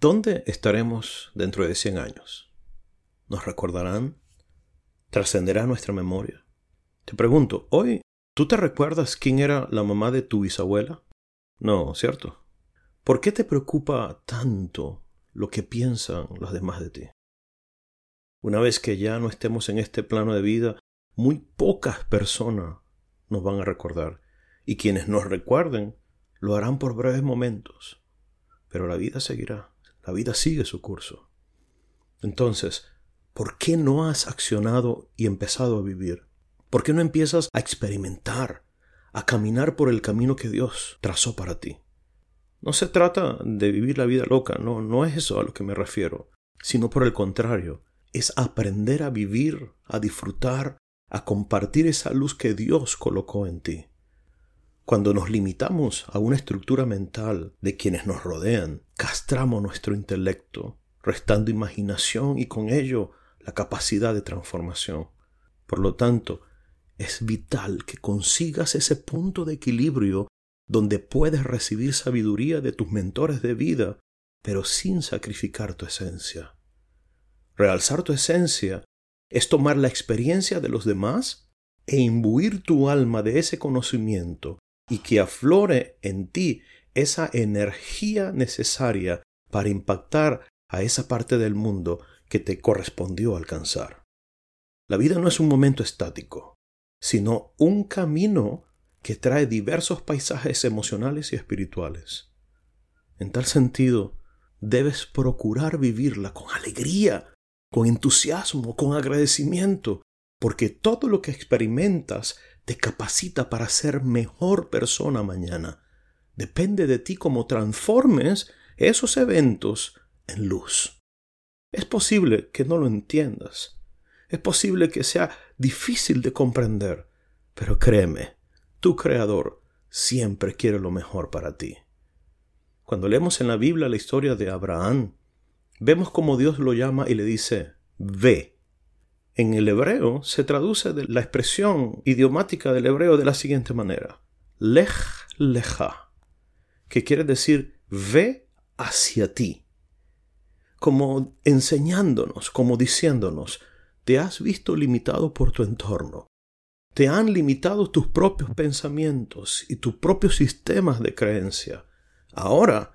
¿Dónde estaremos dentro de 100 años? ¿Nos recordarán? ¿Trascenderá nuestra memoria? Te pregunto, hoy, ¿tú te recuerdas quién era la mamá de tu bisabuela? No, ¿cierto? ¿Por qué te preocupa tanto lo que piensan los demás de ti? Una vez que ya no estemos en este plano de vida, muy pocas personas nos van a recordar, y quienes nos recuerden lo harán por breves momentos, pero la vida seguirá. La vida sigue su curso. Entonces, ¿por qué no has accionado y empezado a vivir? ¿Por qué no empiezas a experimentar, a caminar por el camino que Dios trazó para ti? No se trata de vivir la vida loca, no, no es eso a lo que me refiero, sino por el contrario, es aprender a vivir, a disfrutar, a compartir esa luz que Dios colocó en ti. Cuando nos limitamos a una estructura mental de quienes nos rodean, castramos nuestro intelecto, restando imaginación y con ello la capacidad de transformación. Por lo tanto, es vital que consigas ese punto de equilibrio donde puedes recibir sabiduría de tus mentores de vida, pero sin sacrificar tu esencia. Realzar tu esencia es tomar la experiencia de los demás e imbuir tu alma de ese conocimiento y que aflore en ti esa energía necesaria para impactar a esa parte del mundo que te correspondió alcanzar. La vida no es un momento estático, sino un camino que trae diversos paisajes emocionales y espirituales. En tal sentido, debes procurar vivirla con alegría, con entusiasmo, con agradecimiento, porque todo lo que experimentas te capacita para ser mejor persona mañana. Depende de ti cómo transformes esos eventos en luz. Es posible que no lo entiendas. Es posible que sea difícil de comprender. Pero créeme, tu Creador siempre quiere lo mejor para ti. Cuando leemos en la Biblia la historia de Abraham, vemos cómo Dios lo llama y le dice, ve, en el hebreo se traduce la expresión idiomática del hebreo de la siguiente manera: lech lecha, que quiere decir ve hacia ti, como enseñándonos, como diciéndonos, te has visto limitado por tu entorno, te han limitado tus propios pensamientos y tus propios sistemas de creencia. Ahora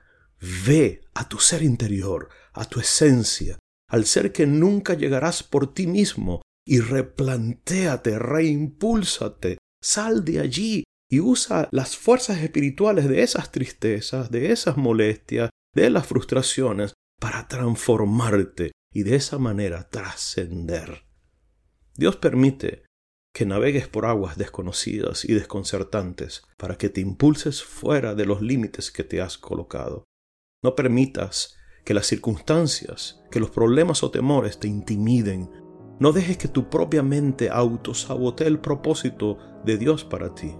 ve a tu ser interior, a tu esencia, al ser que nunca llegarás por ti mismo, y replantéate, reimpúlsate, sal de allí y usa las fuerzas espirituales de esas tristezas, de esas molestias, de las frustraciones, para transformarte y de esa manera trascender. Dios permite que navegues por aguas desconocidas y desconcertantes para que te impulses fuera de los límites que te has colocado. No permitas que las circunstancias, que los problemas o temores te intimiden. No dejes que tu propia mente autosabotee el propósito de Dios para ti.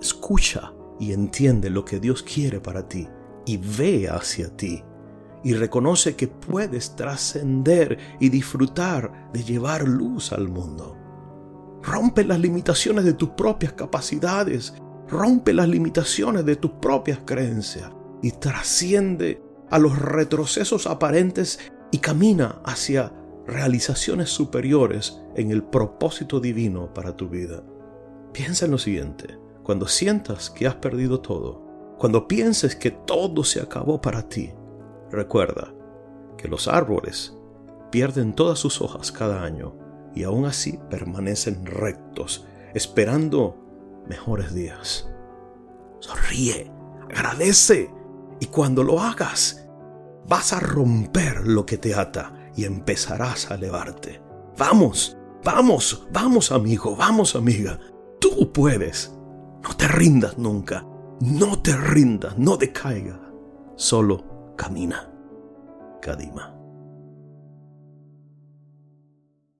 Escucha y entiende lo que Dios quiere para ti y ve hacia ti y reconoce que puedes trascender y disfrutar de llevar luz al mundo. Rompe las limitaciones de tus propias capacidades, rompe las limitaciones de tus propias creencias y trasciende a los retrocesos aparentes y camina hacia realizaciones superiores en el propósito divino para tu vida. Piensa en lo siguiente, cuando sientas que has perdido todo, cuando pienses que todo se acabó para ti, recuerda que los árboles pierden todas sus hojas cada año y aún así permanecen rectos, esperando mejores días. Sonríe, agradece y cuando lo hagas, vas a romper lo que te ata y empezarás a elevarte. Vamos, vamos, vamos amigo, vamos amiga. Tú puedes. No te rindas nunca. No te rindas, no decaiga. Solo camina. Kadima.